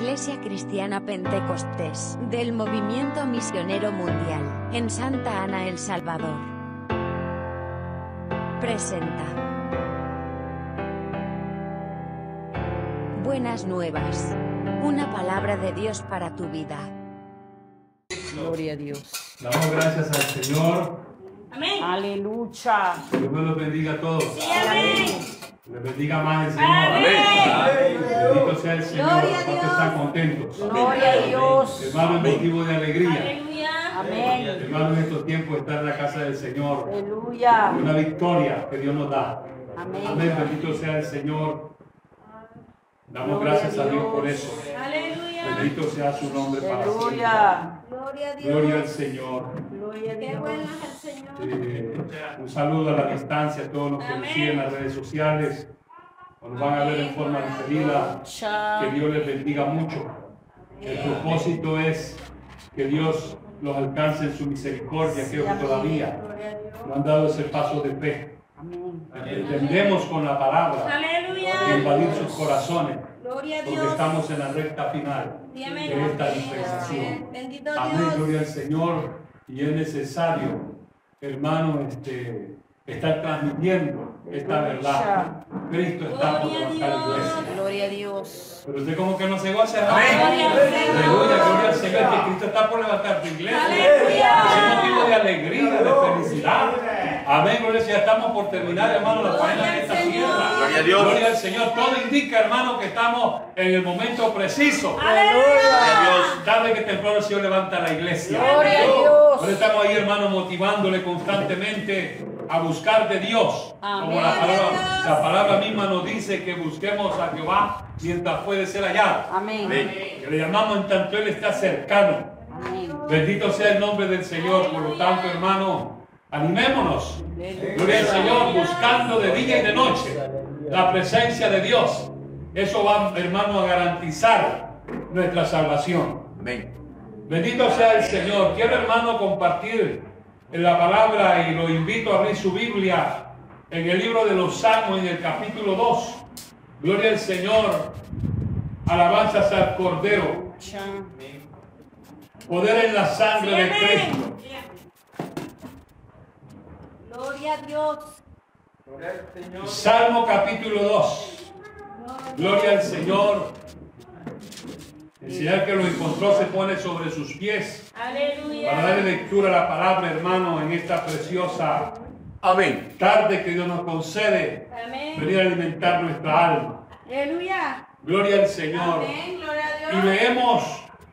Iglesia Cristiana Pentecostés del Movimiento Misionero Mundial en Santa Ana, El Salvador. Presenta. Buenas nuevas. Una palabra de Dios para tu vida. Gloria a Dios. Damos gracias al Señor. Amén. Aleluya. Dios los bendiga a todos. Amén. Les bendiga más el Señor. Amén. Bendito sea el Señor. Gloria a ¿Cuántos Dios. están contentos? Gloria a Dios. Hermano, es motivo de alegría. Aleluya. Amén. Hermano, en estos tiempos estar en la casa del Señor. Aleluya. Una victoria que Dios nos da. Amén. Amén. Bendito sea el Señor. Damos gracias a Dios por eso. Aleluya. Bendito sea su nombre para siempre. Gloria a Dios. Gloria al Señor. Gloria a Qué Dios. bueno es el Señor. Eh, un saludo a la distancia a todos los que nos siguen en las redes sociales. o Nos van a ver en forma diferida. Que. Dios les bendiga mucho. El propósito es que Dios los alcance en su misericordia, aquellos que todavía no han dado ese paso de fe. Entendemos con la palabra invadir sus corazones, Gloria a porque Dios. estamos en la recta final Sí, amén. de esta Amén. dispensación. Bendito Amén, Dios. gloria al Señor. Y es necesario, hermano, este, estar transmitiendo esta verdad. Cristo está por Gloria levantar Dios. iglesia. Gloria a Dios. Pero usted como que no se goza, hermano. Gloria. Aleluya, gloria al Señor, que Cristo está por levantar tu iglesia. Aleluya. Es motivo de alegría, de felicidad. Amén, gloria Señor. Estamos por terminar, hermano, la faena de esta tierra. Gloria a Dios. Gloria al Señor. Todo indica, hermano, que estamos en el momento preciso. Aleluya. Tarde que temprano el Señor levanta la iglesia. Gloria a Dios. estamos ahí, hermano, motivándole constantemente a buscar de Dios. Como la palabra, la palabra misma nos dice que busquemos a Jehová mientras puede ser hallado. Amén. Que le llamamos en tanto Él está cercano. Amén. Bendito sea el nombre del Señor. Por lo tanto, hermano, animémonos. Gloria al Señor, buscando de día y de noche la presencia de Dios. Eso va, hermano, a garantizar nuestra salvación. Amén. Bendito sea el Señor. Quiero, hermano, compartir la palabra y lo invito a abrir su Biblia en el libro de los Salmos, en el capítulo 2. Gloria al Señor. Alabanzas al Cordero. Poder en la sangre de Cristo. Gloria a Dios. Salmo capítulo 2. Gloria al Señor. El Señor que lo encontró se pone sobre sus pies para darle Aleluya. lectura a la palabra, hermano, en esta preciosa Amén. tarde que Dios nos concede Amén. venir a alimentar nuestra alma. Aleluya. Gloria al Señor. Amén. Gloria a Y leemos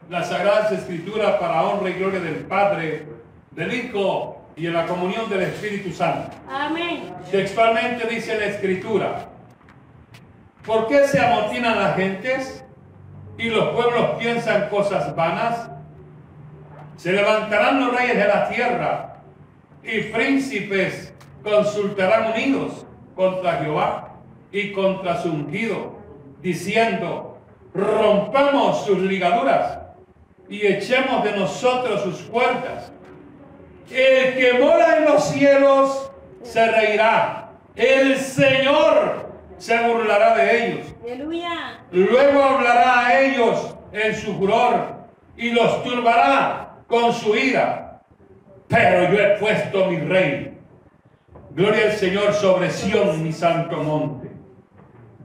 las Sagradas Escrituras para honra y gloria del Padre, del Hijo y en la comunión del Espíritu Santo. Amén. Textualmente dice la Escritura, ¿por qué se amotinan las gentes y los pueblos piensan cosas vanas? Se levantarán los reyes de la tierra y príncipes consultarán unidos contra Jehová y contra su ungido, diciendo, rompamos sus ligaduras y echemos de nosotros sus puertas. El que mora en los cielos se reirá. El Señor se burlará de ellos. Aleluya. Luego hablará a ellos en su furor y los turbará con su ira. Pero yo he puesto mi rey. Gloria al Señor sobre Sión, mi santo monte.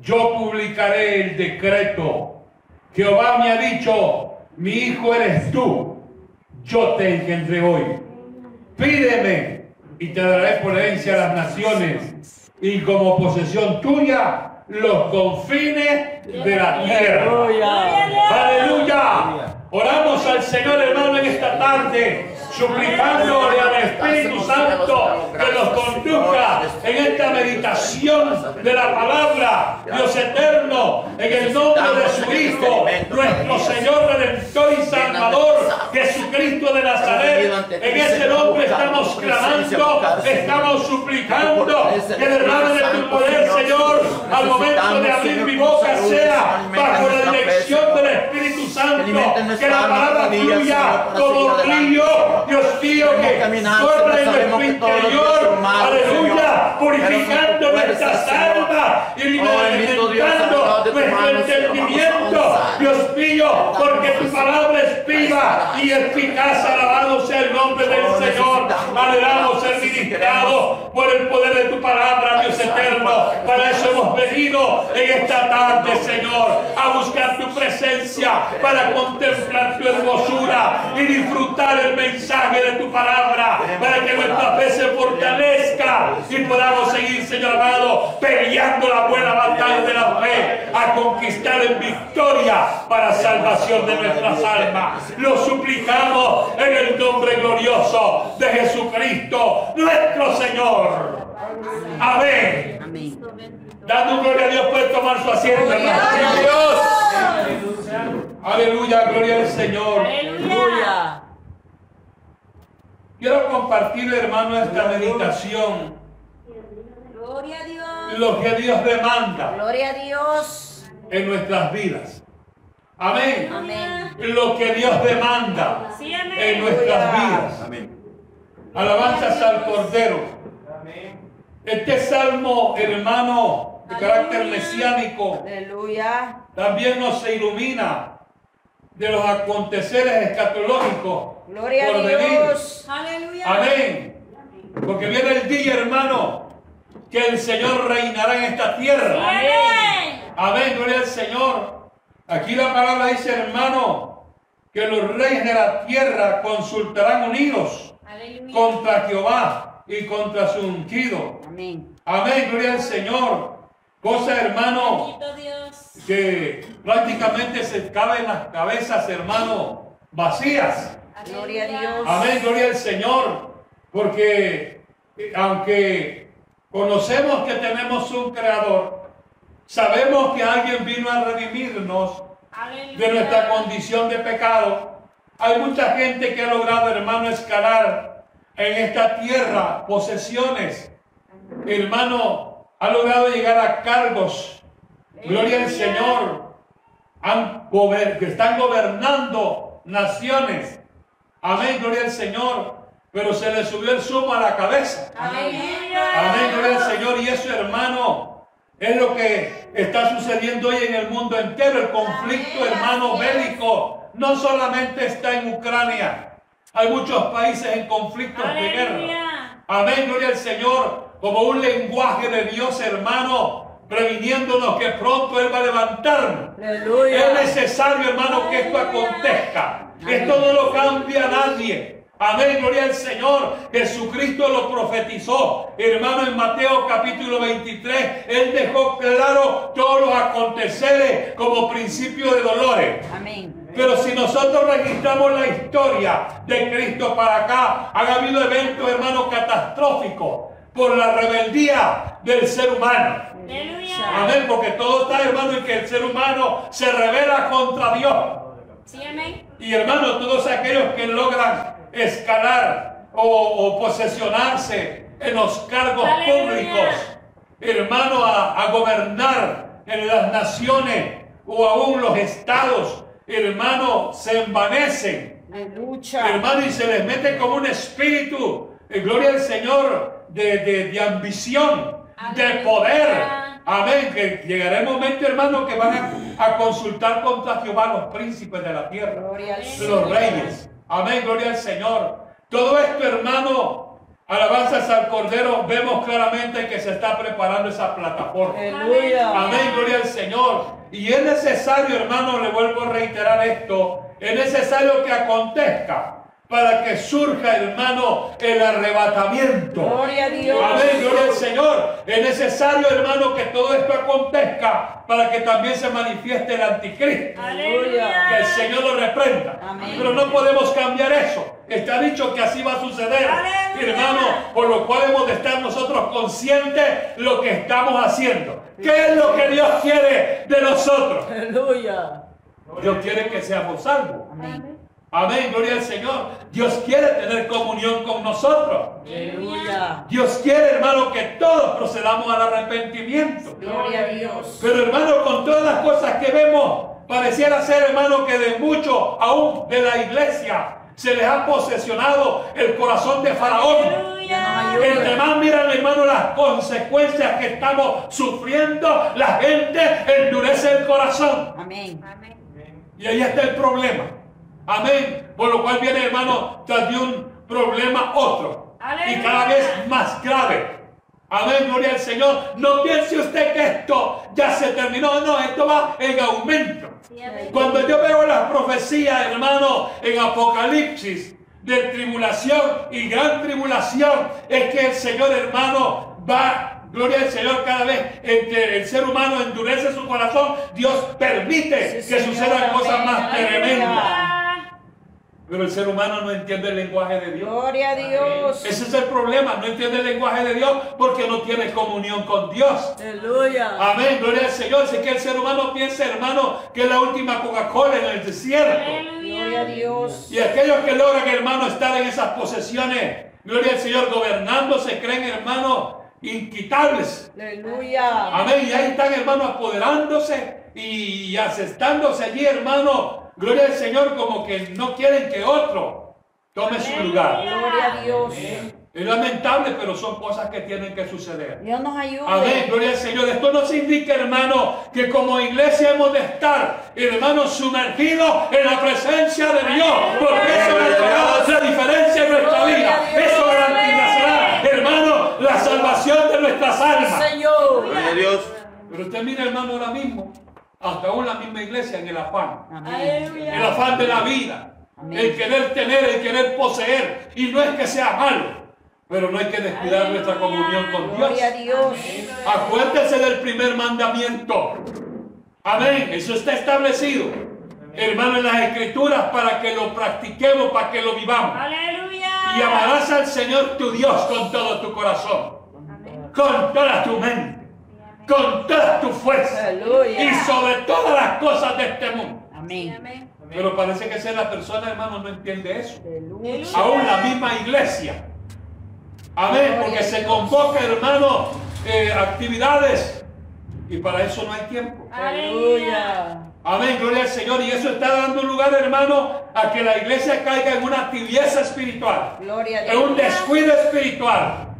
Yo publicaré el decreto. Jehová me ha dicho, mi hijo eres tú. Yo te engendré hoy. Pídeme y te daré por herencia a las naciones y como posesión tuya los confines de la tierra. Aleluya. Aleluya. Oramos al Señor hermano en esta tarde, suplicándole al Espíritu Santo que nos conduzca en esta meditación de la palabra, Dios eterno, en el nombre de su Hijo, nuestro Señor Redentor y Salvador, Jesucristo de Nazaret. En ese nombre estamos clamando, estamos suplicando que derrame de tu poder, Señor, al momento de abrir mi boca sea bajo la Santo, que la palabra fluya como río, Dios mío, que corre en nuestro interior, aleluya, purificando nuestras almas y alimentando nuestro entendimiento, Dios mío, porque tu palabra es viva y eficaz. Alabado sea el nombre del Señor. Anhelamos ser ministrados por el poder de tu palabra, Dios eterno. Para eso hemos venido en esta tarde, Señor, a buscar tu presencia, para contemplar tu hermosura y disfrutar el mensaje de tu palabra, para que nuestra fe se fortalezca y podamos seguir, Señor amado, peleando la buena batalla de la fe, a conquistar en victoria para salvación de nuestras almas. Lo suplicamos en el nombre glorioso de Jesucristo, nuestro Señor. Amén. Amén. Dando gloria a Dios, puede tomar su asiento, hermano. Aleluya, gloria al Señor. Aleluya. Quiero compartir, hermano, esta meditación. Gloria a Dios. Lo que Dios demanda Gloria a Dios. en nuestras vidas. Amén. Amén. Lo que Dios demanda Sí, amén. en nuestras vidas. Alabanzas al Cordero. Este salmo, hermano, de carácter mesiánico, Aleluya. también nos ilumina de los aconteceres escatológicos Gloria a por venir. Dios. Aleluya. Amén. Porque viene el día, hermano, que el Señor reinará en esta tierra. Amén. Amén, gloria al Señor. Aquí la palabra dice, hermano, que los reyes de la tierra consultarán unidos Aleluya. contra Jehová y contra su ungido. Amén. Amén, gloria al Señor. Cosa, hermano, Dios. que prácticamente se caben las cabezas, hermano, vacías. Gloria a Dios. Amén, gloria al Señor. Porque eh, aunque conocemos que tenemos un creador, sabemos que alguien vino a redimirnos Aleluya. de nuestra condición de pecado. Hay mucha gente que ha logrado, hermano, escalar en esta tierra posesiones. Hermano, ha logrado llegar a cargos. Gloria al Señor. Han gober- que están gobernando naciones. Amén, gloria al Señor. Pero se le subió el sumo a la cabeza. Amén, gloria al Señor. Y eso, hermano, es lo que está sucediendo hoy en el mundo entero. El conflicto, hermano, bélico no solamente está en Ucrania. Hay muchos países en conflictos de guerra. Aleluya. Amén, gloria al Señor. Como un lenguaje de Dios, hermano, previniéndonos que pronto Él va a levantarnos. Es Aleluya. necesario, hermano, que esto acontezca. Esto no lo cambia nadie. Amén, gloria al Señor. Jesucristo lo profetizó. Hermano, en Mateo capítulo 23, Él dejó claro todos los aconteceres como principio de dolores. Amén. Pero si nosotros registramos la historia de Cristo para acá, han habido eventos, hermano, catastróficos por la rebeldía del ser humano. Aleluya. Amén, porque todo está, hermano, en que el ser humano se revela contra Dios. Sí, amén. Y hermano, todos aquellos que logran escalar o, o posesionarse en los cargos Aleluya. públicos, hermano, a, a gobernar en las naciones o aún los estados, hermano, se envanecen. Aleluya. Hermano, y se les mete como un espíritu, gloria al Señor, de, de- de ambición, de poder. Amén. Que llegará el momento, hermano, que van a, a consultar contra Jehová los príncipes de la tierra, los reyes. Amén. Gloria al Señor. Todo esto, hermano, alabanzas al Cordero, vemos claramente que se está preparando esa plataforma. Aleluya. Amén, gloria al Señor. Y es necesario, hermano, le vuelvo a reiterar esto, es necesario que acontezca para que surja, hermano, el arrebatamiento. Gloria a Dios. Amén, gloria al Señor. Es necesario, hermano, que todo esto acontezca para que también se manifieste el anticristo. Que Aleluya. el Señor lo reprenda. Amén. Pero no podemos cambiar eso. Está dicho que así va a suceder. Aleluya. Hermano, por lo cual hemos de estar nosotros conscientes lo que estamos haciendo. ¿Qué es lo que Dios quiere de nosotros? Aleluya. Dios quiere que seamos salvos. Amén. Amén, gloria al Señor. Dios quiere tener comunión con nosotros. Aleluya. Dios quiere, hermano, que todos procedamos al arrepentimiento. Gloria a Dios. Pero hermano, con todas las cosas que vemos, pareciera ser, hermano, que de mucho, aún de la iglesia, Se les ha posesionado el corazón de Faraón. Entre más miran, hermano, las consecuencias que estamos sufriendo, la gente endurece el corazón. Amén. Y ahí está el problema. Amén. Por lo cual viene, hermano, tras de un problema otro. Y cada vez más grave. Amén, gloria al Señor. No piense usted que esto ya se terminó. No, esto va en aumento. Cuando yo veo las profecías, hermano, en Apocalipsis, de tribulación y gran tribulación, es que el Señor, hermano, va, gloria al Señor, cada vez entre el ser humano endurece su corazón, Dios permite Sí, que Señor, sucedan cosas más tremendas. Pero el ser humano no entiende el lenguaje de Dios. Gloria a Dios. Ese es el problema, no entiende el lenguaje de Dios porque no tiene comunión con Dios. Aleluya. Amén, gloria al Señor. Sé que el ser humano piensa, hermano, que es la última Coca-Cola en el desierto. Gloria a Aleluya. Dios. Y aquellos que logran, hermano, estar en esas posesiones, gloria al Señor, gobernando, se creen, hermano, inquitables. Aleluya. Amén. Y ahí están, hermano, apoderándose y asestándose allí, hermano. Gloria al Señor, como que no quieren que otro tome su lugar. Gloria a Dios. Es lamentable, pero son cosas que tienen que suceder. Dios nos ayude. Amén, gloria al Señor. Esto nos indica, hermano, que como iglesia hemos de estar, hermano, sumergidos en la presencia de Dios. Porque eso marcará la diferencia en nuestra vida. Eso garantizará, hermano, la salvación de nuestras almas. Señor. Gloria a Dios. Pero usted mira, hermano, ahora mismo, hasta aún la misma iglesia en el afán. Amén. El afán de la vida. El querer tener, el querer poseer. Y no es que sea malo. Pero no hay que descuidar nuestra comunión con Dios. Gloria a Dios. Acuérdese del primer mandamiento. Amén. Eso está establecido. Hermano, en las escrituras para que lo practiquemos, para que lo vivamos. Aleluya. Y amarás al Señor tu Dios con todo tu corazón, Amén. con toda tu mente, con toda tu fuerza y sobre todas las cosas de este mundo. Amén. amén. Pero parece que ser la persona, hermano, no entiende eso. Aleluya. Aún la misma iglesia. Amén, porque se convoca, hermano, eh, actividades y para eso no hay tiempo. Aleluya. Amén, gloria al Señor. Y eso está dando lugar, hermano, a que la iglesia caiga en una tibieza espiritual, Gloria a en un descuido espiritual.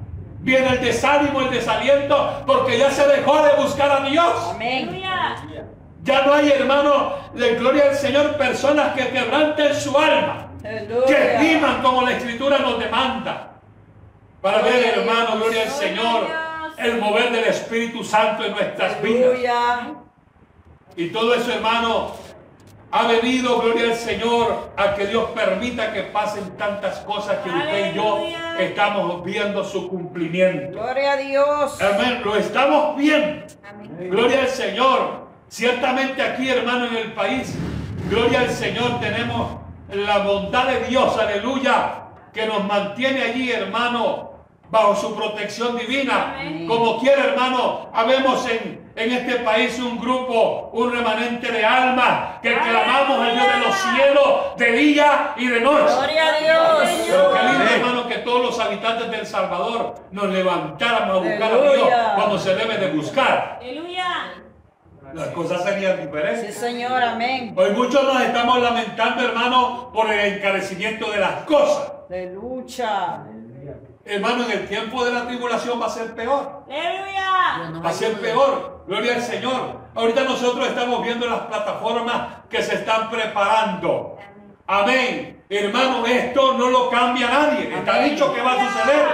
Viene el desánimo, el desaliento, porque ya se dejó de buscar a Dios. Amén. Ya no hay, hermano, de gloria al Señor, personas que quebranten su alma, que Aleluya. vivan como la Escritura nos demanda. Para ver, hermano, gloria al Señor, el mover del Espíritu Santo en nuestras vidas. Aleluya. Y todo eso, hermano, ha venido, gloria al Señor, a que Dios permita que pasen tantas cosas que usted y yo estamos viendo su cumplimiento. Gloria a Dios. Amén, lo estamos viendo. Amén. Gloria al Señor. Ciertamente aquí, hermano, en el país, gloria al Señor, tenemos la bondad de Dios, aleluya, que nos mantiene allí, hermano, bajo su protección divina. Amén. Como quiera, hermano, habemos en, en este país un grupo, un remanente de almas que clamamos al Dios de los cielos de día y de noche. Gloria a Dios. Pero qué lindo, hermano, que todos los habitantes del Salvador nos levantáramos a buscar a Dios como se debe de buscar. Aleluya. Las cosas serían Sí, diferentes. Señor. Amén. Hoy muchos nos estamos lamentando, hermano, por el encarecimiento de las cosas. Aleluya. Hermano, en el tiempo de la tribulación va a ser peor. Aleluya. Va a ser peor. Gloria al Señor. Ahorita nosotros estamos viendo las plataformas que se están preparando. Amén. Hermano, esto no lo cambia nadie. Está dicho que va a suceder.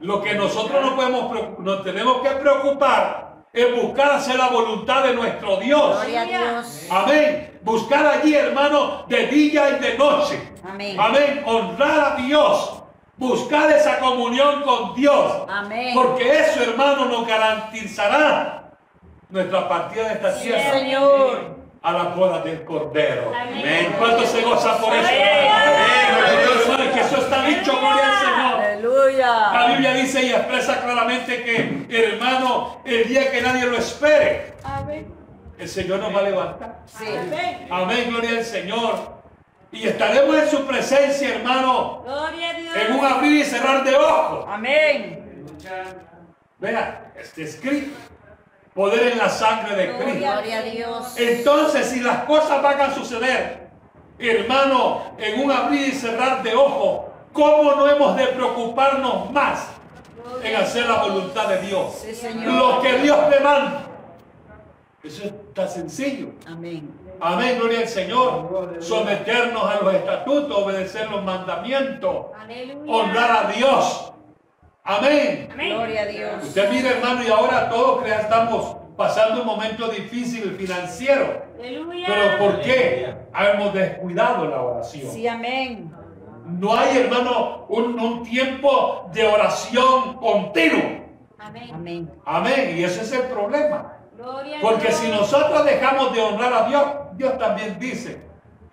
Lo que nosotros no podemos, nos tenemos que preocupar es buscar hacer la voluntad de nuestro Dios. Gloria a Dios. Amén. Buscar allí, hermano, de día y de noche. Amén. Amén. Honrar a Dios. Buscar esa comunión con Dios. Amén. Porque eso, hermano, nos garantizará nuestra partida de esta Sí, tierra Señor. a las bodas del Cordero. Amén. ¿Cuánto se goza por eso? Amén. Que eso está dicho, gloria al Señor. La Aleluya. Biblia dice y expresa claramente que, hermano, el día que nadie lo espere, Amén. el Señor nos va a levantar. Sí. Amén. Amén, gloria al Señor. Y estaremos en su presencia, hermano, Gloria a Dios. en un abrir y cerrar de ojos. Amén. Vea, está escrito. Poder en la sangre de Cristo. Gloria a Dios. Entonces, si las cosas van a suceder, hermano, en un abrir y cerrar de ojos, ¿cómo no hemos de preocuparnos más en hacer la voluntad de Dios? Sí, Señor. Lo que Dios demanda. Eso está sencillo. Amén. Amén, gloria al Señor. Someternos a los estatutos, obedecer los mandamientos, Aleluya. honrar a Dios. Amén. Amén. Gloria a Dios. Usted mire, hermano, y ahora todos estamos pasando un momento difícil financiero. Aleluya. Pero ¿por qué? Hemos descuidado la oración. Sí, amén. No hay, hermano, un, un tiempo de oración continuo. Amén. Amén. Amén. Y ese es el problema. Porque si nosotros dejamos de honrar a Dios, Dios también dice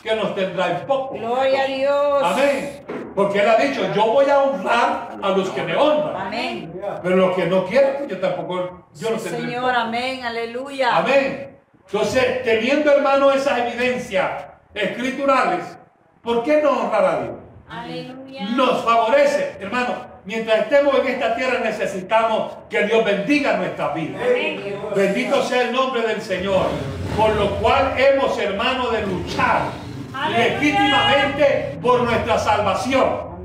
que nos tendrá en poco. Gloria a Dios. Amén. Porque Él ha dicho, yo voy a honrar a los que me honran. Amén. Pero los que no quieren, yo tampoco, yo no tendré Señor, poco. amén. Aleluya. Amén. Entonces, teniendo hermano esas evidencias escriturales, ¿por qué no honrar a Dios? Aleluya. Nos favorece, hermano. Mientras estemos en esta tierra necesitamos que Dios bendiga nuestras vidas. Amén. Bendito sea el nombre del Señor. Por lo cual hemos, hermano, de luchar legítimamente por nuestra salvación.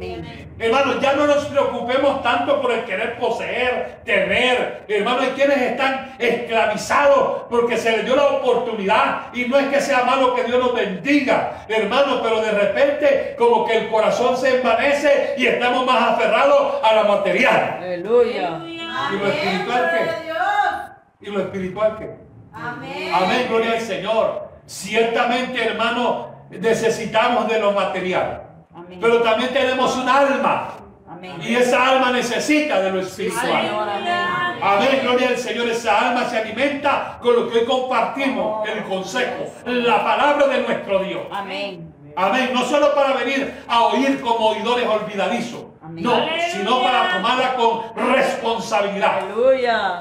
Hermanos, ya no nos preocupemos tanto por el querer poseer, tener. Hermanos, hay quienes están esclavizados porque se les dio la oportunidad. Y no es que sea malo que Dios nos bendiga, hermanos, pero de repente como que el corazón se envanece y estamos más aferrados a la material. Aleluya. ¿Y lo espiritual qué? ¿Y lo espiritual qué? Amén. Amén, gloria al Señor. Ciertamente, hermano, necesitamos de lo material. Amén. Pero también tenemos un alma. Amén. Y esa alma necesita de lo Sí, espiritual. Amén. Amén, gloria al Señor. Esa alma se alimenta con lo que hoy compartimos, el consejo, la palabra de nuestro Dios. Amén. Amén. No solo para venir a oír como oidores olvidadizos. No, Aleluya. sino para tomarla con responsabilidad. Aleluya.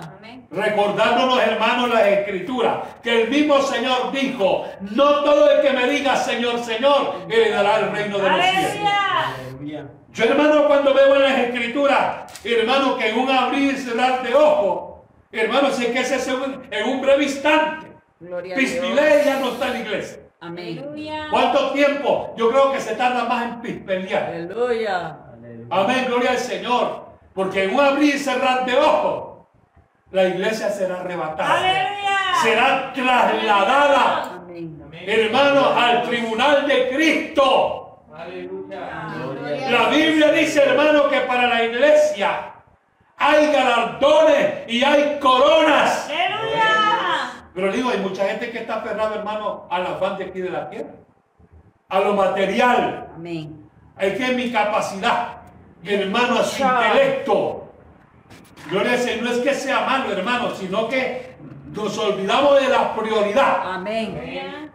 Recordándonos, hermanos, las escrituras, que el mismo Señor dijo, no todo el que me diga Señor, Señor, heredará el reino de los cielos. Aleluya. Yo, hermano, cuando veo en las escrituras, hermano, que en un abrir y cerrar de ojos, hermano, sé que ese es un- en un breve instante. Gloria a Dios. Pispilé ya no está en la iglesia. Amén. ¿Cuánto tiempo? Yo creo que se tarda más en pispelear. Aleluya. Amén, gloria al Señor. Porque en un abrir y cerrar de ojos, la iglesia será arrebatada. Aleluya. Será trasladada, Amén. hermano, al tribunal de Cristo. La Biblia dice, hermano, que para la iglesia hay galardones y hay coronas. Aleluya. Pero digo, hay mucha gente que está aferrada, hermano, al afán de aquí de la tierra, a lo material, Amén. hay que mi capacidad, hermano, a su intelecto. Gloria al Señor, no es que sea malo, hermano, sino que nos olvidamos de la prioridad. Amén.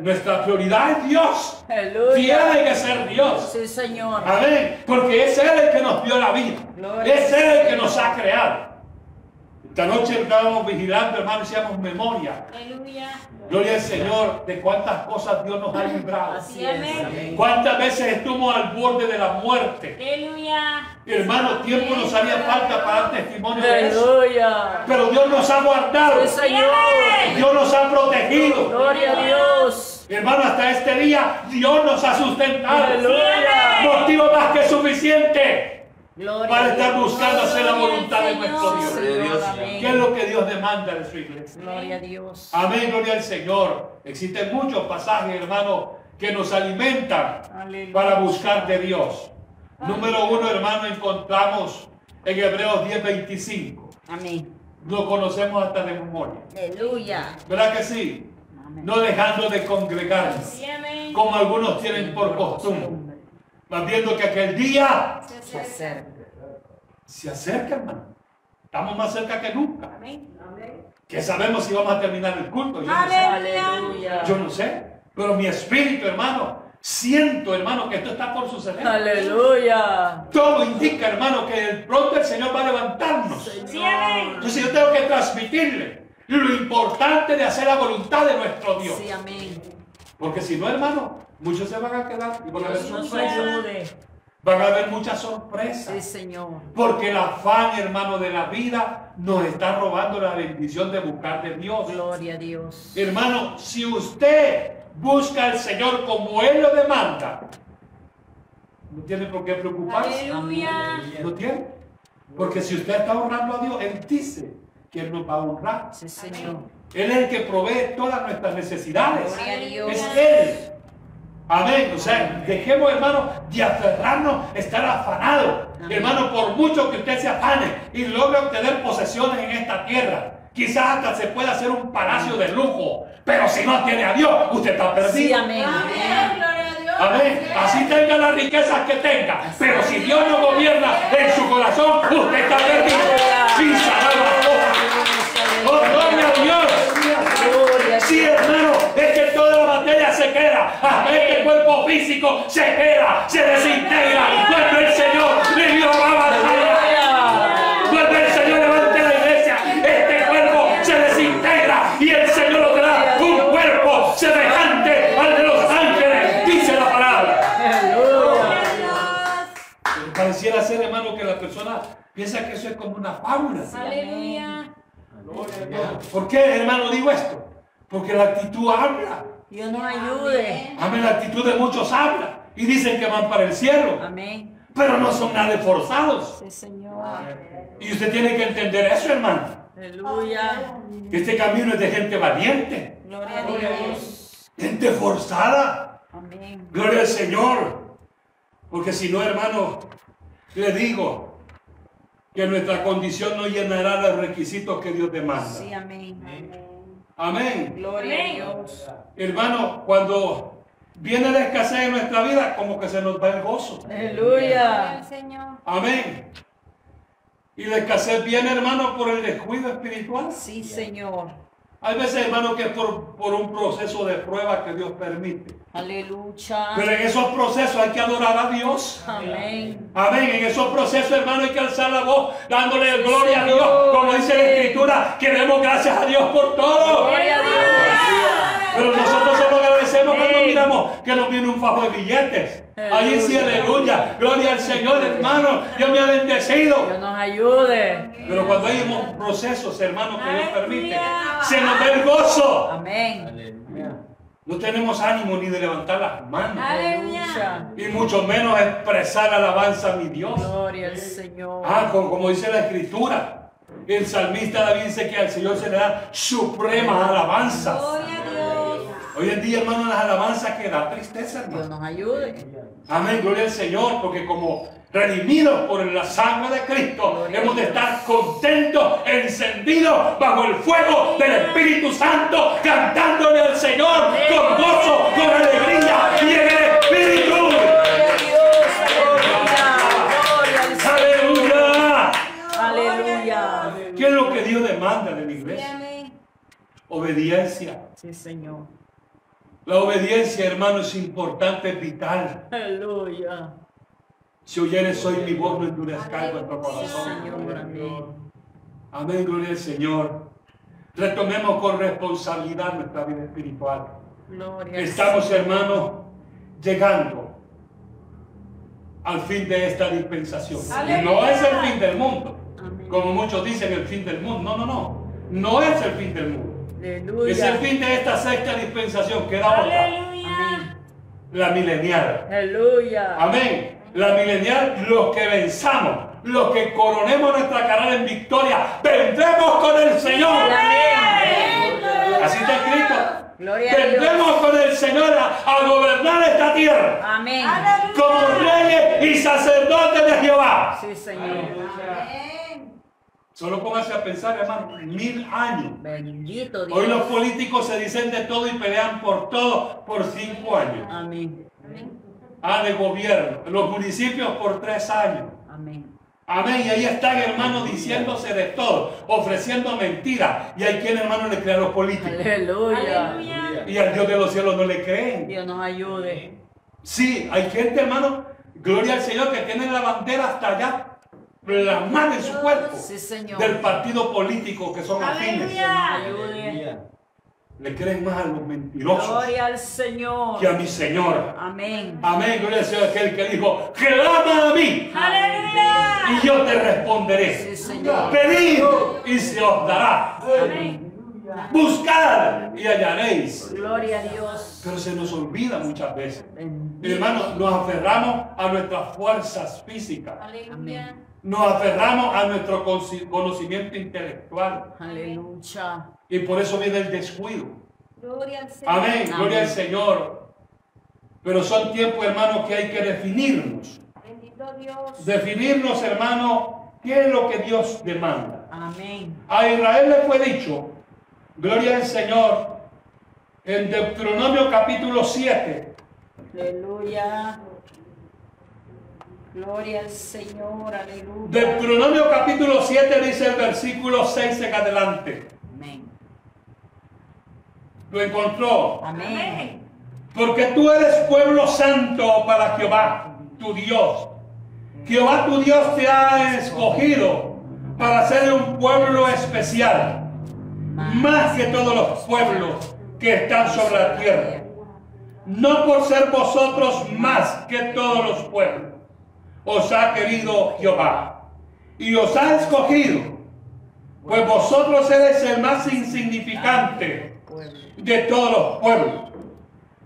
Nuestra prioridad es Dios. Aleluya. Tiene que ser Dios. Sí, Señor. Amén. Porque es Él el que nos dio la vida. Gloria Es Él el que nos ha creado. Esta noche estábamos vigilando, hermano, hacíamos memoria. Aleluya. Gloria al Señor de cuántas cosas Dios nos ha librado. Así es. Amén. Cuántas veces estuvimos al borde de la muerte. Aleluya. Hermano, tiempo nos haría falta para dar testimonio de eso. Aleluya. Pero Dios nos ha guardado. Sí, Señor. Dios nos ha protegido. Gloria a Dios. Hermano, hasta este día Dios nos ha sustentado. Aleluya. Motivo más que suficiente Gloria para estar buscando hacer la voluntad de nuestro Dios. ¿Qué es lo que Dios demanda de su iglesia? Gloria a Dios. Amén, gloria al Señor. Existen muchos pasajes, hermano, que nos alimentan Aleluya. para buscar de Dios. Número uno, hermano, encontramos en Hebreos 10:25. Amén. Lo conocemos hasta de memoria. Aleluya. ¿Verdad que sí? Amén. No dejando de congregarnos, Sí, como algunos tienen por costumbre. Más viendo que aquel día Se acerca. se acerca, hermano. Estamos más cerca que nunca. Amén. Que sabemos si vamos a terminar el culto. Yo no sé. Aleluya. Yo no sé. Pero mi espíritu, hermano, siento, hermano, que esto está por suceder. Aleluya. Todo indica, hermano, que el pronto el Señor va a levantarnos. Entonces yo tengo que transmitirle lo importante de hacer la voluntad de nuestro Dios. Sí, amén. Porque si no, hermano, muchos se van a quedar y van a nos sorpresas. Van a haber muchas Sí, sorpresas. Señor. Porque el afán, hermano, de la vida nos está robando la bendición de buscar de Dios. Gloria a Dios. Hermano, si usted busca al Señor como Él lo demanda, no tiene por qué preocuparse. Aleluya. ¿No tiene? Porque si usted está honrando a Dios, Él dice que Él nos va a honrar. Sí, Señor. Él es el que provee todas nuestras necesidades. Es Él. Amén. O sea, dejemos, hermano, de aferrarnos, estar afanados. Amén. Hermano, por mucho que usted se afane y logre obtener posesiones en esta tierra, quizás hasta se pueda hacer un palacio de lujo. Pero si no tiene a Dios, usted está perdido. Sí, amén. Amén. Gloria a Dios. Amén. Así tenga las riquezas que tenga. Pero si Dios no gobierna en su corazón, usted está perdido. Sin. Oh, gloria a Dios. A Sí, hermano, es que toda la materia se queda. Hasta este cuerpo físico se queda, se desintegra. Vuelve el Señor, le dio la batalla. Aleluya. Vuelve el Señor, levante la iglesia. Este cuerpo se desintegra y el Señor nos dará un cuerpo semejante al de los ángeles, dice la palabra. Aleluya. Pareciera ser, hermano, que la persona piensa que eso es como una fábula. Aleluya. ¿Por qué, hermano, digo esto? Porque la actitud habla. Dios nos ayude. Amén, la actitud de muchos habla. Y dicen que van para el cielo. Amén. Pero no son nada forzados. Sí, Señor. Y usted tiene que entender eso, hermano. Aleluya. Este camino es de gente valiente. Gloria a Dios. Gente forzada. Amén. Gloria al Señor. Porque si no, hermano, le digo que nuestra condición no llenará los requisitos que Dios demanda. Sí, amén. Amén. Gloria a. Dios. Hermano, cuando viene la escasez en nuestra vida, como que se nos va el gozo. Aleluya. Al Señor. Amén. Y la escasez viene, hermano, por el descuido espiritual. Sí, Señor. Hay veces, hermano, que es por, por un proceso de prueba que Dios permite. Aleluya. Pero en esos procesos hay que adorar a Dios. Amén. Amén. En esos procesos, hermano, hay que alzar la voz dándole gloria a Dios. Como dice la Escritura, que demos gracias a Dios por todo. Gloria a Dios. Pero nosotros miramos que nos viene un fajo de billetes. Allí sí, aleluya. Gloria al Señor, hermano. Dios me ha bendecido. Dios nos ayude. Pero cuando hay procesos, hermano, que Dios permite, se nos da el gozo. Amén. No tenemos ánimo ni de levantar las manos, Aleluya. y mucho menos expresar alabanza a mi Dios. Gloria al Señor. Ah, como, como dice la Escritura, el salmista David dice que al Señor se le da suprema alabanza. Gloria. Hoy en día, hermano, las alabanzas que da tristeza, Dios hermano. nos ayude. Amén, gloria al Señor, porque como redimidos por la sangre de Cristo, hemos de estar contentos, encendidos bajo el fuego del Espíritu Santo, cantándole al Señor con gozo, con alegría y en el Espíritu. Gloria a Dios. Aleluya. Gloria al ¡Aleluya! Aleluya. ¿Qué es lo que Dios demanda de la iglesia? Obediencia. Sí, Señor. La obediencia, hermano, es importante, es vital. Aleluya. Si oyeres hoy mi voz, no endurezcáis vuestro corazón. Señor, amén. Amén, gloria al Señor. Retomemos con responsabilidad nuestra vida espiritual. Gloria Estamos, hermanos, llegando al fin de esta dispensación. Y no es el fin del mundo, Amén. como muchos dicen, el fin del mundo. No, no, no. No es el fin del mundo. Es el Aleluya. fin de esta sexta dispensación. Queda otra. Aleluya. La milenial. Aleluya. Amén. La milenial, los que venzamos, los que coronemos nuestra carrera en victoria, vendremos con el Señor. Amén. Así está escrito. Vendremos con el Señor a, a gobernar esta tierra Amén. como reyes y sacerdotes de Jehová. Sí, Señor. Amén. Solo póngase a pensar, hermano, mil años. Bendito Hoy los Dios. políticos se dicen de todo y pelean por todo por cinco años. Amén. Ah, de gobierno. Los municipios por tres años. Amén. Amén. Y ahí están, hermanos, diciéndose de todo, ofreciendo mentiras. Y hay quien, hermano, le cree a los políticos. Aleluya. Aleluya. Y al Dios de los cielos no le creen. Dios nos ayude. Sí, hay gente, hermano, gloria al Señor, que tiene la bandera hasta allá, plasmada en su cuerpo, Sí, Señor. del partido político que son afines. Aleluya. Le creen más a los mentirosos Gloria al Señor. que a mi Señor. Amén. Amén, gloria al Señor, aquel que dijo, clama a mí Aleluya. y yo te responderé. Sí, Señor. Pedid y se os dará. Amén. Buscad y hallaréis. Gloria a Dios. Pero se nos olvida muchas veces. Hermanos, nos aferramos a nuestras fuerzas físicas. Aleluya. Nos aferramos a nuestro conocimiento intelectual. Aleluya. Y por eso viene el descuido. Gloria al Señor. Amén. Gloria al. Señor. Pero son tiempos, hermanos, que hay que definirnos. Bendito Dios. Definirnos, hermano, qué es lo que Dios demanda. Amén. A Israel le fue dicho, gloria al Señor, en Deuteronomio capítulo 7, Aleluya. Gloria al Señor. Aleluya. Deuteronomio capítulo 7 dice el versículo 6 en adelante. Amén. Lo encontró. Amén. Porque tú eres pueblo santo para Jehová, tu Dios. Jehová tu Dios te ha escogido para ser un pueblo especial, más que todos los pueblos que están sobre la tierra. No por ser vosotros más que todos los pueblos, os ha querido Jehová y os ha escogido, pues vosotros eres el más insignificante de todos los pueblos,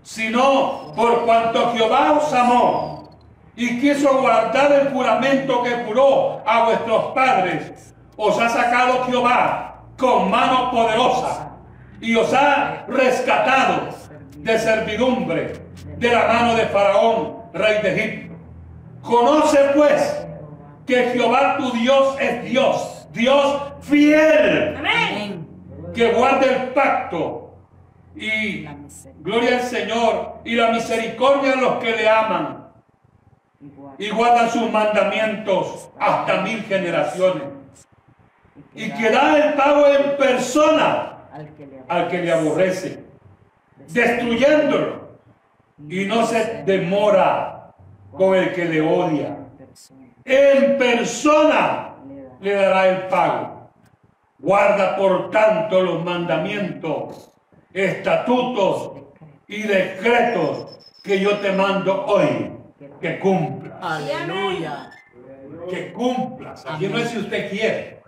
sino por cuanto Jehová os amó y quiso guardar el juramento que juró a vuestros padres, os ha sacado Jehová con mano poderosa y os ha rescatado de servidumbre de la mano de Faraón, rey de Egipto. Conoce pues que Jehová tu Dios es Dios, Dios fiel. Amén. Que guarde el pacto. Y gloria al Señor y la misericordia a los que le aman. Y guardan sus mandamientos hasta mil generaciones. Y que da el pago en persona Al que le al que le aborrece, destruyéndolo. Y no se demora con el que le odia. En persona le dará el pago. Guarda por tanto los mandamientos, estatutos y decretos que yo te mando hoy. Que cumplas. Aleluya. Que cumplas. Aquí no es si usted quiere.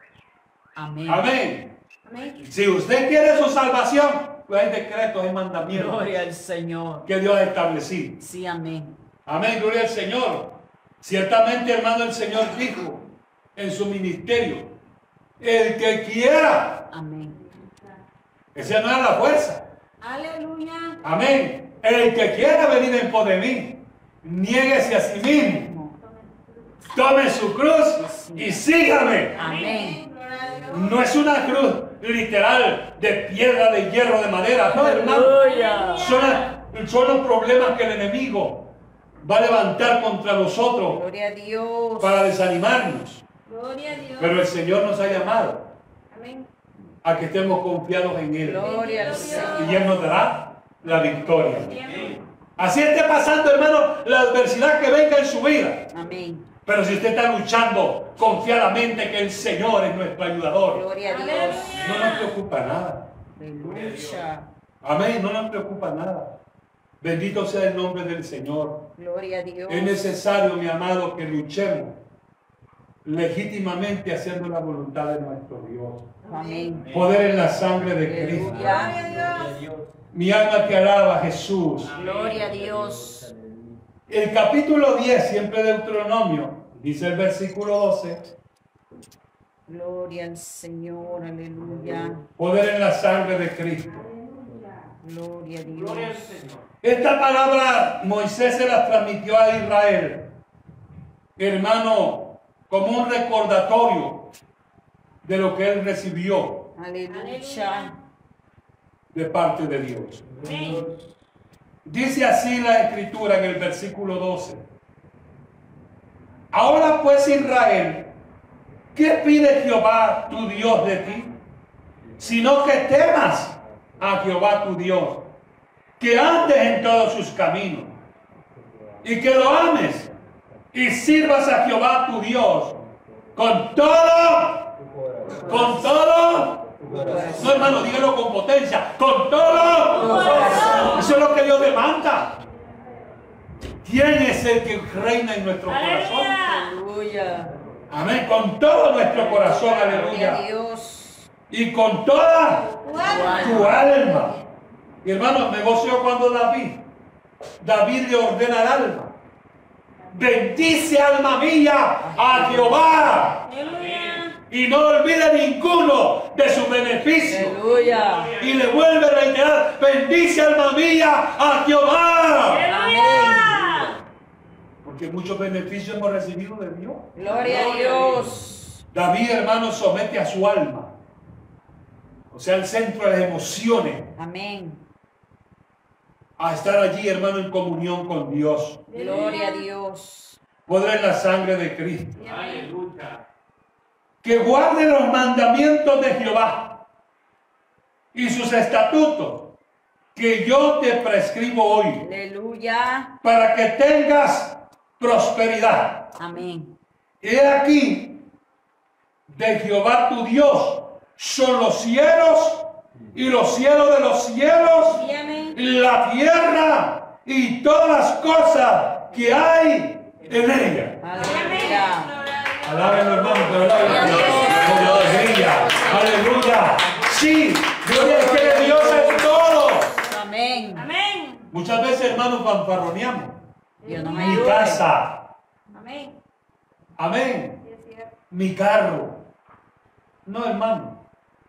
Amén. Amén. Amén. Si usted quiere su salvación, pues hay decretos y mandamientos Gloria al Señor. que Dios ha establecido. Sí, amén. Amén, gloria al Señor. Ciertamente, hermano, el Señor dijo en su ministerio, el que quiera, Amén. ese no es la fuerza. Aleluya. Amén. El que quiera venir en pos de mí, niéguese a sí mismo, tome su cruz y sígame. Amén. No es una cruz literal de piedra, de hierro, de madera, no, hermano. Son los problemas que el enemigo va a levantar contra nosotros Gloria a Dios. para desanimarnos. Gloria a Dios. Pero el Señor nos ha llamado Amén. a que estemos confiados en Él. Gloria Y. Él nos dará la victoria. Amén. Así esté pasando, hermano, la adversidad que venga en su vida. Amén. Pero si usted está luchando confiadamente que el Señor es nuestro ayudador, Gloria a Dios. no nos preocupa nada. Aleluya. Amén, no nos preocupa nada. Bendito sea el nombre del Señor. Gloria a Dios. Es necesario, mi amado, que luchemos legítimamente haciendo la voluntad de nuestro Dios. Amén. Poder en la sangre de Cristo. Gloria a Dios. Mi alma te alaba, Jesús. Gloria a Dios. El capítulo 10, siempre de Deuteronomio, dice el versículo 12, Gloria al Señor. Aleluya. poder en la sangre de Cristo. Gloria a Dios. Esta palabra Moisés se la transmitió a Israel, hermano, como un recordatorio de lo que él recibió Aleluya. de parte de Dios. Amén. Dice así la escritura en el versículo 12. Ahora pues Israel, ¿qué pide Jehová tu Dios de ti? Sino que temas a Jehová tu Dios, que andes en todos sus caminos y que lo ames y sirvas a Jehová tu Dios con todo, con todo. No hermano, dígalo con potencia, con todo. Eso es lo que Dios demanda. ¿Quién es el que reina en nuestro corazón? Aleluya. Amén. Con todo nuestro corazón, aleluya. Y con toda Tu alma. Y hermano, me gozo cuando David, David le ordena al alma. Bendice alma mía a Jehová Aleluya. y no olvide ninguno de sus beneficios. Aleluya. Y le vuelve a reiterar, bendice alma mía a Jehová. Aleluya. Porque muchos beneficios hemos recibido de Dios. Gloria a Dios. David, hermano, somete a su alma. O sea, el centro de las emociones. Amén. A estar allí, hermano, en comunión con Dios. Gloria a Dios. Poder en la sangre de Cristo. Aleluya. Que guarde los mandamientos de Jehová y sus estatutos que yo te prescribo hoy. Aleluya. Para que tengas prosperidad. Amén. He aquí, de Jehová tu Dios son los cielos y los cielos de los cielos, amén. La tierra y todas las cosas que hay en ella. Aleluya. Alábenlo, hermano, pero alábenlo. Con alegría. Aleluya. Sí, gloria al que Dios es todo. Amén. Amén. Muchas veces, hermanos, fanfarroneamos. Nos Mi ayude. casa. Amén. Amén. Mi carro. No, hermano.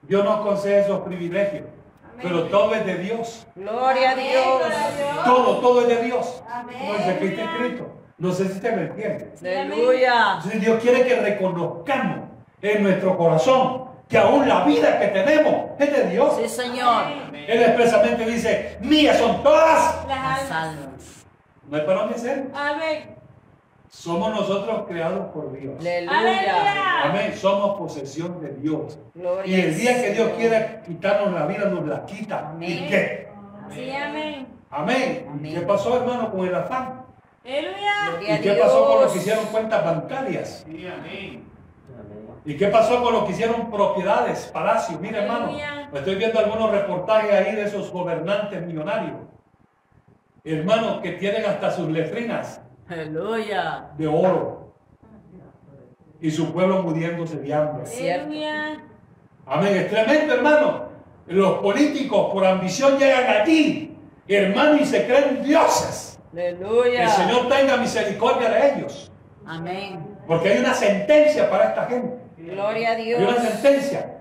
Dios nos concede esos privilegios. Pero todo es de Dios. Gloria a Dios. Todo, todo es de Dios. Amén. No es de Cristo en Cristo. No sé si te me entiendes. Aleluya. Entonces Dios quiere que reconozcamos en nuestro corazón que aún la vida que tenemos es de Dios. Sí, Señor. Él expresamente dice, mías son todas. Las almas. No es para hacer. Amén. Somos nosotros creados por Dios. Aleluya. Amén. Somos posesión de Dios. Gloria Y el día que Dios quiera quitarnos la vida, nos la quita. ¿Y Amén. qué? Sí, amén. Amén. Amén. ¿Qué pasó, hermano, con el afán? Aleluya. ¿Y qué pasó con los que hicieron cuentas bancarias? ¿Y qué pasó con los que hicieron propiedades, palacios? Mira, hermano, estoy viendo algunos reportajes ahí de esos gobernantes millonarios. Hermanos que tienen hasta sus letrinas Aleluya. de oro. Y su pueblo muriéndose de hambre. Cierto. Aleluya. Amén. Es tremendo, hermano. Los políticos por ambición llegan allí, hermano, y se creen dioses. Que Aleluya. el Señor tenga misericordia de ellos. Amén. Porque hay una sentencia para esta gente. Gloria a Hay una Dios. sentencia.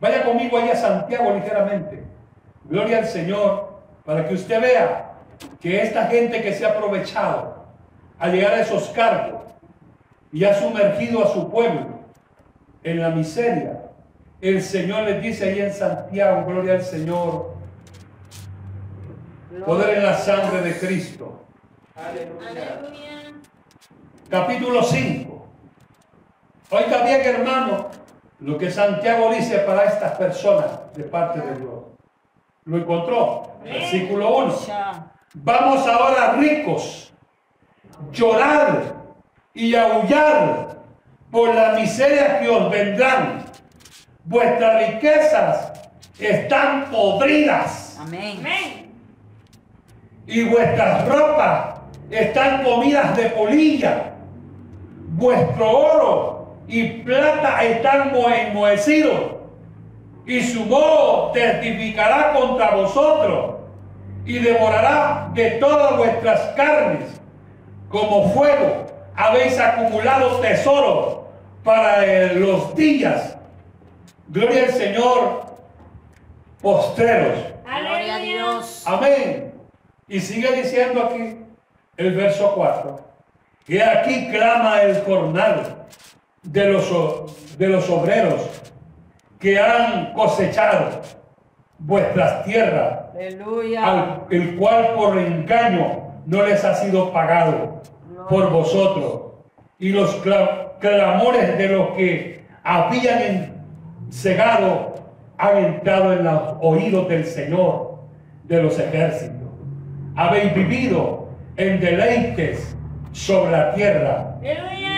Vaya conmigo allá a Santiago ligeramente. Gloria al Señor. Para que usted vea que esta gente que se ha aprovechado al llegar a esos cargos y ha sumergido a su pueblo en la miseria, el Señor les dice ahí en Santiago, gloria al Señor, poder en la sangre de Cristo. Aleluya. capítulo 5. Oiga bien, hermano, lo que Santiago dice para estas personas de parte de Dios. Lo encontró. Versículo 1. Ya. Vamos ahora ricos, llorar y aullar por la miseria que os vendrán. Vuestras riquezas están podridas Amén. Amén. y vuestras ropas están comidas de polilla. Vuestro oro y plata están mo- enmohecidos, y su moho testificará contra vosotros, y devorará de todas vuestras carnes. Como fuego habéis acumulado tesoros para eh, los días. Gloria al Señor, postreros. Gloria a. Dios. Amén. Y sigue diciendo aquí el verso 4. Que aquí clama el jornal de los, de los obreros que han cosechado vuestras tierras, Aleluya. al, el cual por engaño no les ha sido pagado por vosotros. Y los cla- clamores de los que habían cegado han entrado en los oídos del Señor de los ejércitos. Habéis vivido en deleites sobre la tierra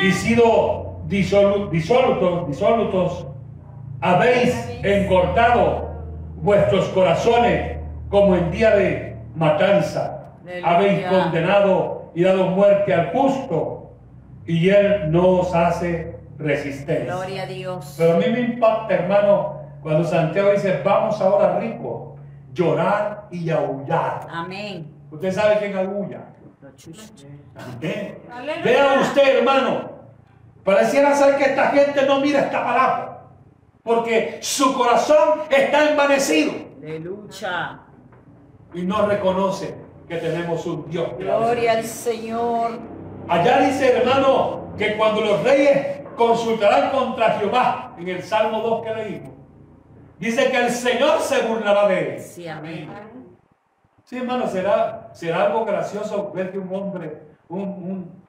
y sido disolu- disolutos, disolutos, habéis encortado vuestros corazones como en día de matanza. Habéis condenado y dado muerte al justo y él no os hace resistencia. Gloria a Dios. Pero a mí me impacta, hermano, Cuando Santiago dice, vamos ahora rico, llorar y aullar. Amén. Usted sabe quién. Amén. Aleluya. Vea usted, hermano. Pareciera ser que esta gente no mira esta palabra. Porque su corazón está envanecido. Aleluya. Y no reconoce que tenemos un Dios. Gloria al. Señor. Allá dice, hermano, que cuando los reyes consultarán contra Jehová, en el Salmo 2 que leímos, dice que el Señor se burlará de él. Sí, amén. Sí, hermano, será, será algo gracioso ver que un hombre, un, un-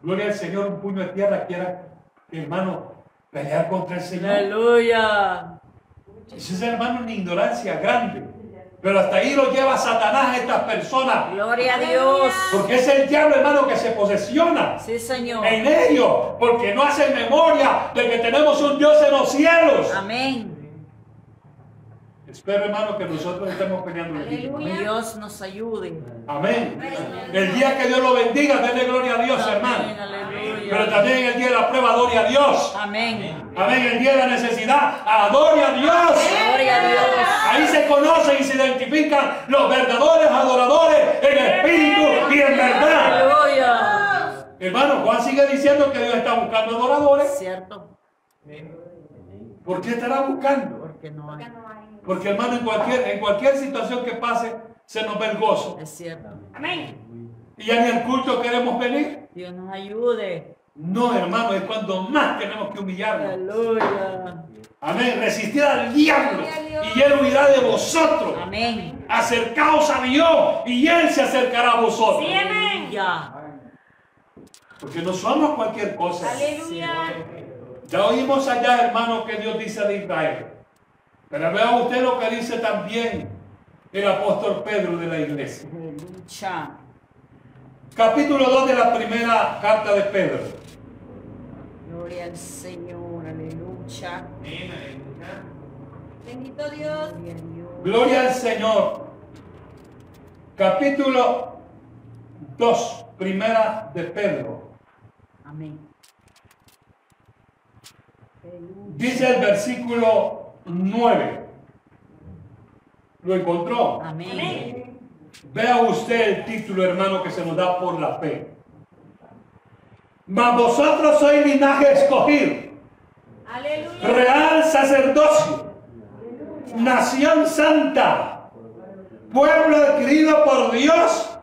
gloria al Señor, un puño de tierra quiera, hermano, pelear contra el Señor. Aleluya. Eso es, hermano, una ignorancia grande. Pero hasta ahí lo lleva Satanás a estas personas. Gloria a Dios. Porque es el diablo, hermano, que se posesiona Sí, Señor. en ellos. Porque no hace memoria de que tenemos un Dios en los cielos. Amén. Espero, hermano, que nosotros estemos peleando el día. Dios nos ayude. Amén. El día que Dios lo bendiga, denle gloria a Dios, Amén. hermano. Aleluya. Pero también el día de la prueba, adore a Dios. Amén. Amén. El día de la necesidad, adore a Dios. Gloria a Dios. Ahí se conocen y se identifican los verdaderos adoradores en espíritu y en verdad. Aleluya. Hermano, Juan sigue diciendo que Dios está buscando adoradores. Cierto. ¿Por qué estará buscando? Porque no hay. Porque, hermano, en cualquier, en cualquier situación que pase, se nos ve el gozo. Es cierto. Amén. Y ya ni al culto queremos venir. Dios nos ayude. No, hermano, es cuando más tenemos que humillarnos. Aleluya. Amén. Resistir al diablo y él huirá de vosotros. Amén. Acercaos a Dios y él se acercará a vosotros. Sí, amén. Aleluya. Porque no somos cualquier cosa. Aleluya. Ya oímos allá, hermano, que Dios dice de Israel. Pero vea usted lo que dice también el apóstol Pedro de la iglesia. Aleluya. Capítulo 2 de la primera carta de Pedro. Gloria al Señor. Aleluya. Bendito Dios. Gloria a Dios. Gloria al Señor. Capítulo 2, primera de Pedro. Amén. Aleluya. Dice el versículo 9. ¿Lo encontró? Amén. Amén. Vea usted el título, hermano, que se nos da por la fe. Mas vosotros sois linaje escogido, Aleluya. real sacerdocio, nación santa, pueblo adquirido por Dios,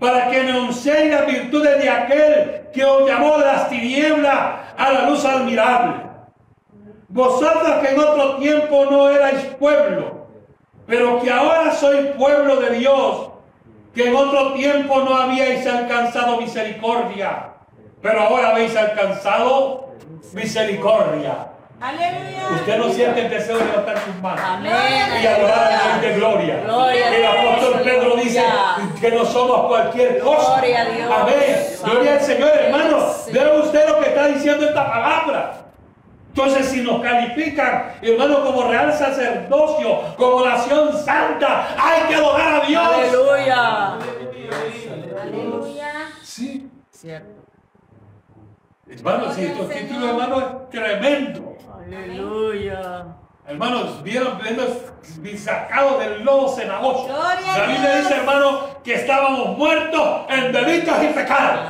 para que anunciéis las virtudes de aquel que os llamó de las tinieblas a la luz admirable. Vosotros que en otro tiempo no erais pueblo, pero que ahora sois pueblo de Dios, que en otro tiempo no habíais alcanzado misericordia, pero ahora habéis alcanzado misericordia. Aleluya. Usted no siente el deseo de levantar sus manos Amén. y adorar al Rey de gloria. Gloria a el apóstol Dios, Pedro dice que no somos cualquier cosa. Gloria a Dios. Amén. Gloria al Señor, hermano. Vea usted lo que está diciendo esta palabra. Entonces, si nos califican, hermano, como real sacerdocio, como nación santa, hay que adorar a Dios. Aleluya. Aleluya. Sí. Cierto. Hermano, si estos títulos, hermano, es tremendo. Aleluya. Hermanos, vieron, viendo sacados del lodo cenagoso. La Biblia dice, hermano, que estábamos muertos en delitos y pecados.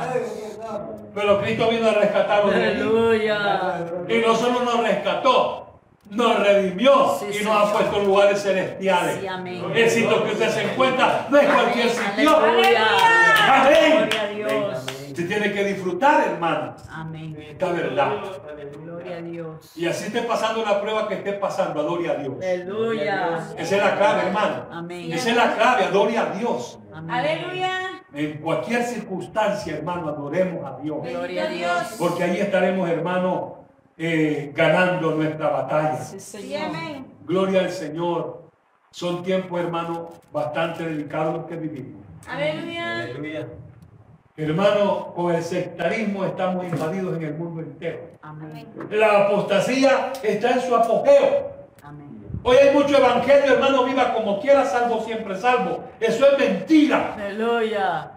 Pero Cristo vino a rescatarnos. Aleluya. Y no solo nos rescató, nos redimió Sí, y nos ha puesto en lugares celestiales. Sí. El sitio que usted se encuentra no es cualquier sitio. Aleluya. Amén. Usted tiene que disfrutar, hermano, Amén. esta verdad. Gloria a Dios. Y así esté pasando la prueba que esté pasando, adore a Dios. Aleluya. Esa es la clave, hermano. Amén. Esa es la clave, adore a Dios. Amén. Aleluya. En cualquier circunstancia, hermano, adoremos a Dios. Gloria a Dios. Porque ahí estaremos, hermano, eh, ganando nuestra batalla. Sí, Sí, Señor. amén. Gloria al Señor. Son tiempos, hermano, bastante delicados los que vivimos. Aleluya. Hermano, con el sectarismo estamos invadidos en el mundo entero. Amén. La apostasía está en su apogeo. Amén. Hoy hay mucho evangelio, hermano, viva como quiera, salvo siempre salvo. Eso es mentira. Aleluya.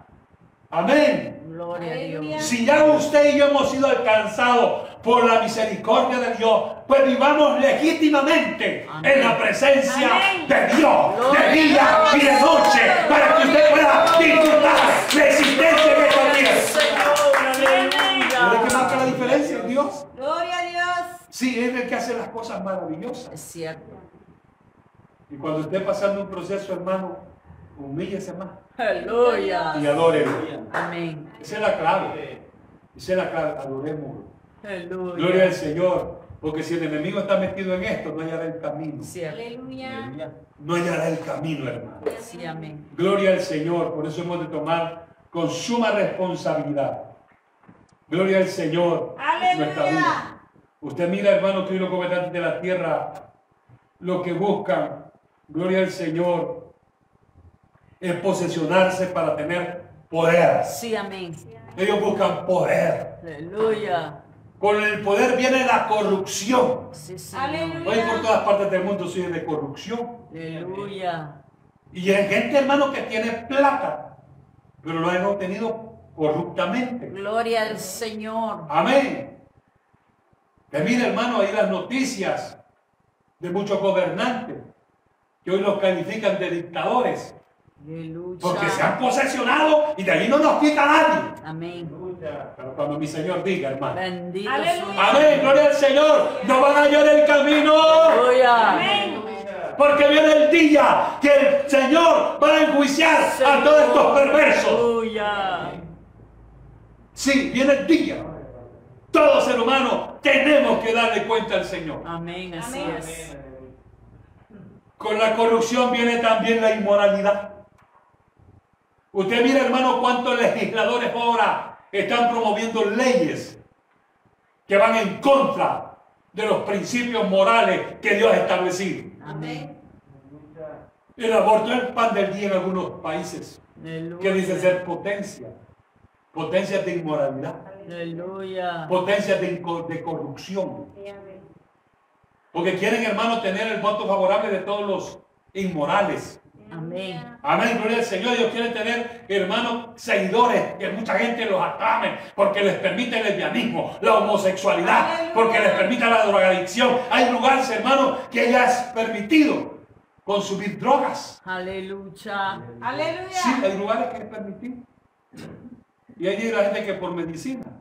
Amén. Gloria a. Dios. Si ya usted y yo hemos sido alcanzados por la misericordia de Dios, pues vivamos legítimamente Amén. en la presencia Amén. de Dios, de día y de noche, para que usted pueda disfrutar la existencia en esta tierra. Señor, ¿Sabe qué marca la aleluya. diferencia en Dios? Gloria a Dios. Sí, es el que hace las cosas maravillosas. Es cierto. Y cuando esté pasando un proceso, hermano, humíllese más Aleluya. y adórelo. Amén. Esa es la clave. Esa es la clave. Adorémoslo. Aleluya. Gloria al Señor. Porque si el enemigo está metido en esto, no hallará el camino. Cierto. Aleluya. No hallará el camino, hermano. Sí, amén. Gloria al Señor. Por eso hemos de tomar con suma responsabilidad. Gloria al Señor. Nuestra vida. Aleluya. Usted mira, hermano, que hoy los gobernantes de la tierra lo que buscan, gloria al Señor, es posesionarse para tener poder. Sí, amén. Ellos buscan poder. Aleluya. Con el poder viene la corrupción. Sí, Señor. Aleluya. Hoy por todas partes del mundo sigue de corrupción. Aleluya. Y hay gente, hermano, que tiene plata, pero lo han obtenido corruptamente. Gloria al Señor. Amén. Que mire, hermano, ahí las noticias de muchos gobernantes que hoy los califican de dictadores Aleluya. porque se han posesionado y de ahí no nos quita nadie. Amén. Pero cuando mi Señor diga, hermano. Bendito Amén, gloria al Señor. No van a hallar el camino. Aleluya. Amén. Porque viene el día que el Señor va a enjuiciar a todos estos perversos. Aleluya. Sí, viene el día. Todo ser humano tenemos que darle cuenta al Señor. Amén. Así Amén. es. Con la corrupción viene también la inmoralidad. Usted mira, hermano, cuántos legisladores ahora están promoviendo leyes que van en contra de los principios morales que Dios ha establecido. Amén. El aborto es el pan del día en algunos países que dicen ser potencia. Potencias de inmoralidad, Aleluya. potencias de, corrupción. Porque quieren, hermano, tener el voto favorable de todos los inmorales. Amén. Amén, gloria al Señor. Ellos quieren tener, hermanos, seguidores, que mucha gente los aclame, porque les permite el lesbianismo, la homosexualidad, Aleluya. porque les permite la drogadicción. Hay lugares, hermanos, que ya es permitido consumir drogas. Aleluya. Aleluya. Sí, hay lugares que es permitido. Y hay la gente que por medicina.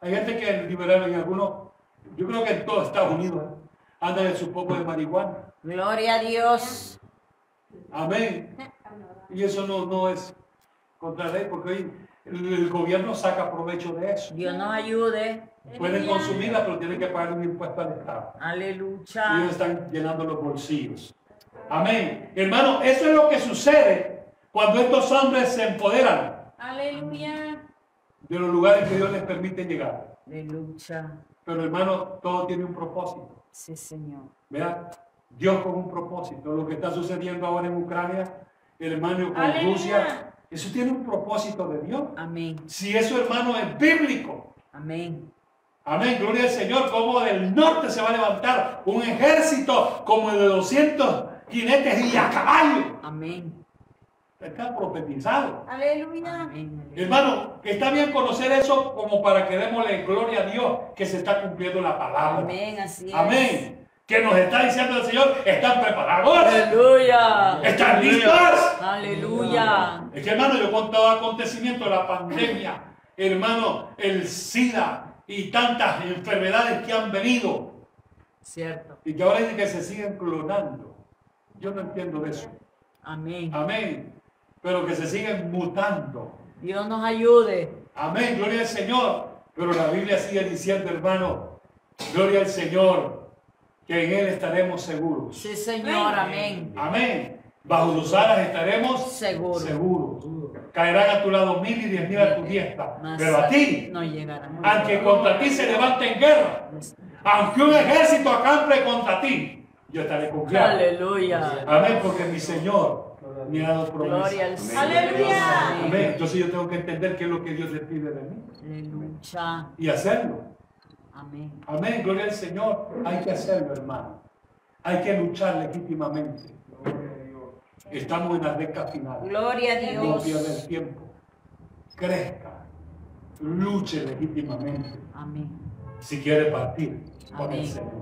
Hay gente que liberal en algunos, yo creo que en todo Estados Unidos, ¿eh? andan en su poco de marihuana. Gloria a Dios. Amén. Y eso no, no es contra ley, porque hoy el, el gobierno saca provecho de eso. Dios nos ayude. Pueden consumirla, pero tienen que pagar un impuesto al Estado. Y Aleluya. ellos están llenando los bolsillos. Amén. Hermano, eso es lo que sucede cuando estos hombres se empoderan Aleluya. De los lugares que Dios les permite llegar. Aleluya. Pero hermano, todo tiene un propósito. Sí, Señor. Vean, Dios con un propósito. Lo que está sucediendo ahora en Ucrania, hermano, con Aleluya. Rusia, eso tiene un propósito de Dios. Amén. Si eso, hermano, es bíblico. Amén. Amén, gloria al Señor, como del norte se va a levantar un ejército como de 200 jinetes y a caballo. Amén. Está profetizado. Aleluya. Amén. Hermano, que está bien conocer eso como para que démosle gloria a Dios que se está cumpliendo la palabra. Amén. Así es. Amén. Que nos está diciendo el Señor, están preparados. Aleluya. ¿Están listos? Aleluya. Es que hermano, yo con todo acontecimiento de la pandemia, hermano, el SIDA y tantas enfermedades que han venido Cierto. y que ahora dicen que se siguen clonando. Yo no entiendo de eso. Amén. Amén. Pero que se siguen mutando. Dios nos ayude. Amén, gloria al Señor. Pero la Biblia sigue diciendo, hermano, gloria al Señor, que en Él estaremos seguros. Sí, Señor. Amén. Amén. Bajo sus alas estaremos Seguro. seguros. Caerán a tu lado mil y diez mil a tu diestra. Pero a ti, no llegará. aunque contra ti se levante en guerra, aunque un ejército acampe contra ti, yo estaré confiado. Aleluya. Amén, porque mi Señor me ha dado. Gloria al Señor. Aleluya. Amén. Entonces yo tengo que entender qué es lo que Dios le pide de mí Aleluya. y hacerlo. Amén. Amén, gloria al Señor. Hay que hacerlo, hermano. Hay que luchar legítimamente. Estamos en la recta final. Gloria a No Dios. pierda el tiempo. crezca, luche legítimamente Amén. si quiere partir con el. Señor.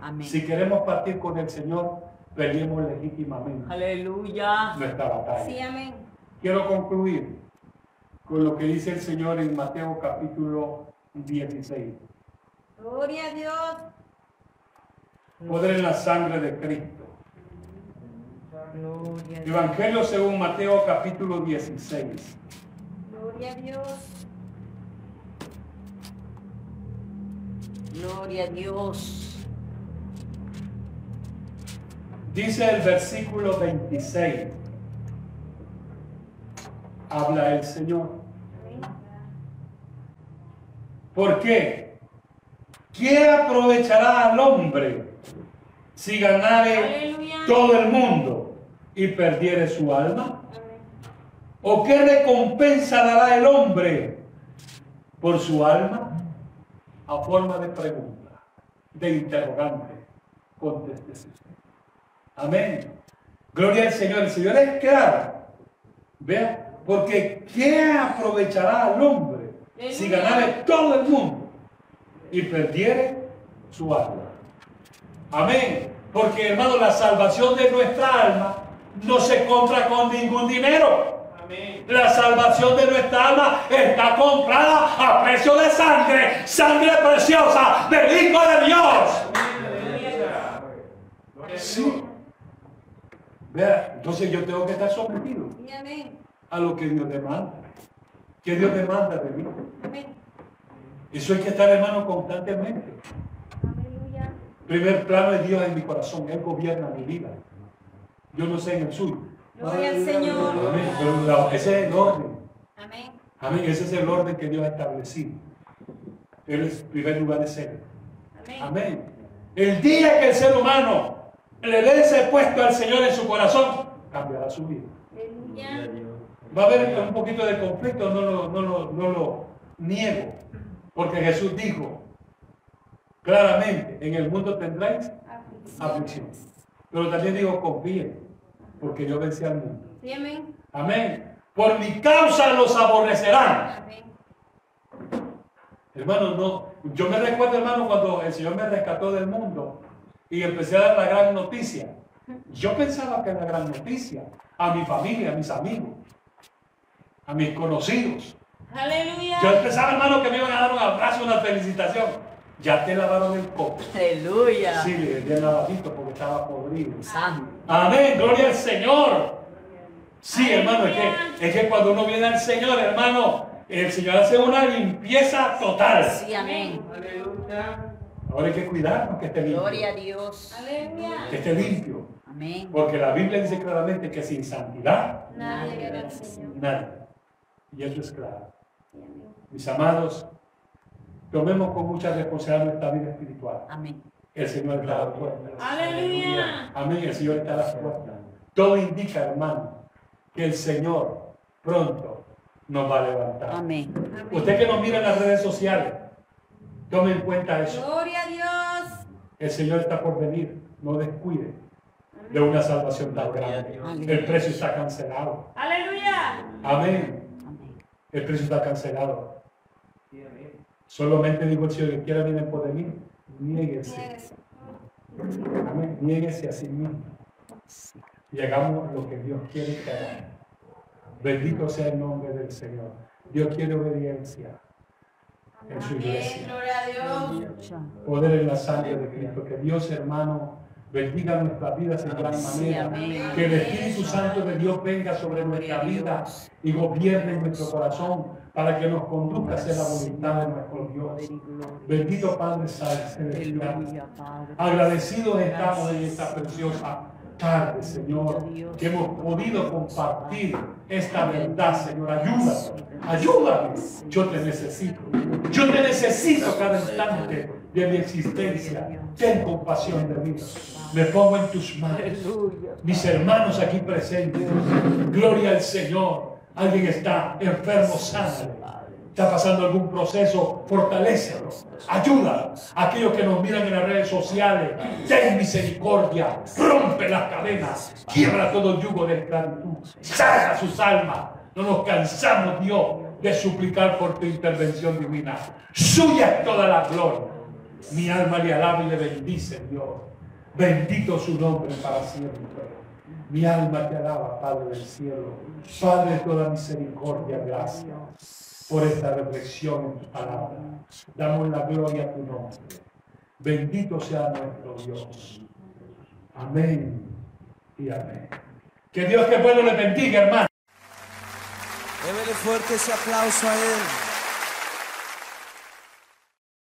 Amén. Si queremos partir con el Señor, peleemos legítimamente Aleluya. nuestra batalla. Sí, amén. Quiero concluir con lo que dice el Señor en Mateo capítulo 16. Gloria a Dios. Poder en la sangre de Cristo. Gloria a Dios. Evangelio según Mateo capítulo 16. Gloria a Dios. Gloria a Dios. Dice el versículo 26. Habla el Señor. ¿Por qué? ¿Qué aprovechará al hombre si ganare Aleluya. todo el mundo y perdiere su alma? ¿O qué recompensa dará el hombre por su alma? A forma de pregunta, de interrogante, contéstese. Amén. Gloria al Señor. El Señor es claro. Vea, porque ¿qué aprovechará al hombre si ganare todo el mundo y perdiere su alma? Amén. Porque hermano, la salvación de nuestra alma no se compra con ningún dinero. La salvación de nuestra alma está comprada a precio de sangre, sangre preciosa del Hijo de Dios. Sí. Vea, entonces yo tengo que estar sometido a lo que Dios demanda. Que Dios demanda de mí. Eso hay que estar, hermano, constantemente. Aleluya. Primer plano es Dios en mi corazón. Él gobierna mi vida. Yo no sé en el suyo. Gloria al Señor. Amén. Pero la- ese es el orden. Amén. Amén. Ese es el orden que Dios ha establecido. Él es primer lugar de ser. Amén. Amén. El día que el ser humano le dé ese puesto al Señor en su corazón, cambiará su vida. Va a haber un poquito de conflicto, no lo, no lo- no lo niego. Porque Jesús dijo claramente, en el mundo tendréis aflicción. Pero también digo, confíen, porque yo vencí al mundo. Amén. Por mi causa los aborrecerán. Hermano, no. Yo me recuerdo, hermano, cuando el Señor me rescató del mundo y empecé a dar la gran noticia. Yo pensaba que era la gran noticia a mi familia, a mis amigos, a mis conocidos. Aleluya. Yo pensaba, hermano, que me iban a dar un abrazo, una felicitación. Ya te lavaron el coco. Aleluya. Sí, le di el lavadito porque estaba podrido. Santo. Amén, gloria al Señor. Sí, hermano, es que, es que cuando uno viene al Señor, hermano, el Señor hace una limpieza total. Sí, amén. Ahora hay que cuidarnos que esté limpio. Gloria a Dios. Aleluya. Que esté limpio. Amén. Porque la Biblia dice claramente que sin santidad Nadie verá al Señor. nadie. Y eso es claro. Amén. Mis amados, tomemos con mucha responsabilidad nuestra vida espiritual. Amén. El Señor está a la puerta. Aleluya. Amén, el Señor está a la puerta. Todo indica, hermano, que el Señor pronto nos va a levantar. Amén. Usted que nos mira en las redes sociales, tome en cuenta eso. Gloria a Dios. El Señor está por venir. No descuide de una salvación tan grande. El precio está cancelado. Aleluya. Amén. El precio está cancelado. Solamente digo el Señor que quiera vienen por mí, niéguese. Amén. Niéguese a sí mismo. Y hagamos lo que Dios quiere que hagamos. Bendito sea el nombre del Señor. Dios quiere obediencia en su Amén. iglesia. Gloria a Dios. Poder en la sangre de Cristo. Que Dios, hermano, bendiga nuestras vidas en gran manera. Que el Espíritu Santo de Dios venga sobre nuestra vida y gobierne nuestro corazón para que nos conduzca hacia la voluntad de nuestro Dios. Bendito Padre Padre. Agradecidos estamos en esta preciosa tarde, Señor, que hemos podido compartir esta verdad, Señor. Ayúdame, ayúdame. Yo te necesito. Yo te necesito cada instante de mi existencia. Ten compasión de mí. Me pongo en tus manos. Mis hermanos aquí presentes, gloria al Señor. Alguien está enfermo, sánale. Está pasando algún proceso, fortalécelo. Ayuda a aquellos que nos miran en las redes sociales. Ten misericordia. Rompe las cadenas. Quiebra todo yugo de esclavitud. Sana sus almas. No nos cansamos, Dios, de suplicar por tu intervención divina. Suya es toda la gloria. Mi alma le alaba y le bendice, Dios. Bendito su nombre para siempre. Mi alma te alaba, Padre del cielo. Padre de toda misericordia, gracias por esta reflexión en tu palabra. Damos la gloria a tu nombre. Bendito sea nuestro Dios. Amén y amén. Que Dios que pueblo le bendiga, hermano. Démele fuerte ese aplauso a Él.